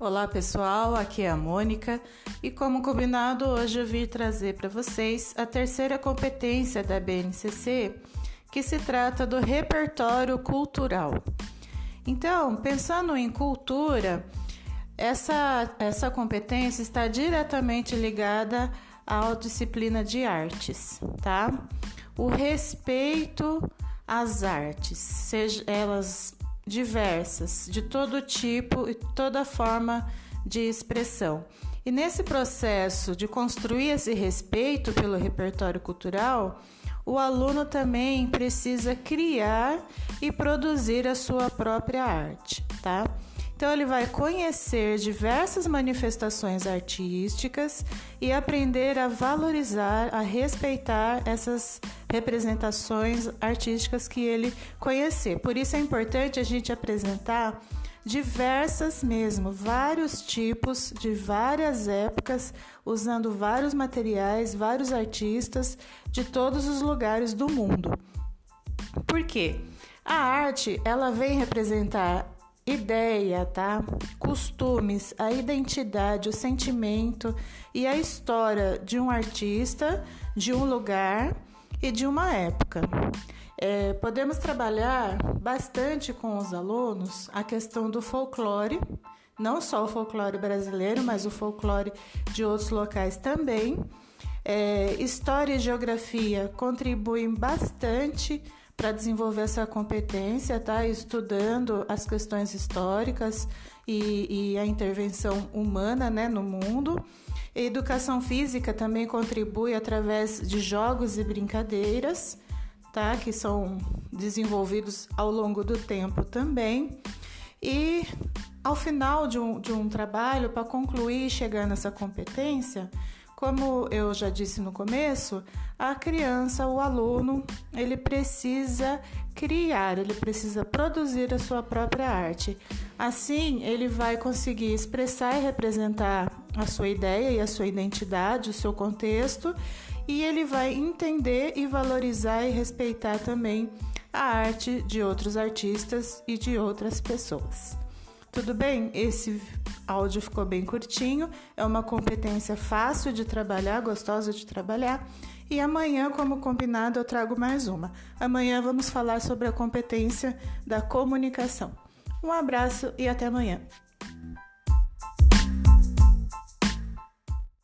Olá pessoal, aqui é a Mônica e como combinado hoje eu vim trazer para vocês a terceira competência da BNCC, que se trata do repertório cultural. Então, pensando em cultura, essa, essa competência está diretamente ligada à disciplina de artes, tá? O respeito às artes, seja elas diversas, de todo tipo e toda forma de expressão. E nesse processo de construir esse respeito pelo repertório cultural, o aluno também precisa criar e produzir a sua própria arte, tá? Então, ele vai conhecer diversas manifestações artísticas e aprender a valorizar, a respeitar essas representações artísticas que ele conhecer. Por isso é importante a gente apresentar diversas mesmo, vários tipos de várias épocas, usando vários materiais, vários artistas de todos os lugares do mundo. Por quê? A arte, ela vem representar ideia, tá? Costumes, a identidade, o sentimento e a história de um artista, de um lugar e de uma época. É, podemos trabalhar bastante com os alunos a questão do folclore, não só o folclore brasileiro, mas o folclore de outros locais também. É, história e geografia contribuem bastante para desenvolver essa competência, tá? Estudando as questões históricas e, e a intervenção humana, né, no mundo. A educação física também contribui através de jogos e brincadeiras, tá? Que são desenvolvidos ao longo do tempo também. E ao final de um, de um trabalho, para concluir e chegar nessa competência, como eu já disse no começo, a criança, o aluno, ele precisa criar, ele precisa produzir a sua própria arte. Assim, ele vai conseguir expressar e representar a sua ideia e a sua identidade, o seu contexto, e ele vai entender e valorizar e respeitar também a arte de outros artistas e de outras pessoas. Tudo bem? Esse áudio ficou bem curtinho, é uma competência fácil de trabalhar, gostosa de trabalhar. E amanhã, como combinado, eu trago mais uma. Amanhã vamos falar sobre a competência da comunicação. Um abraço e até amanhã.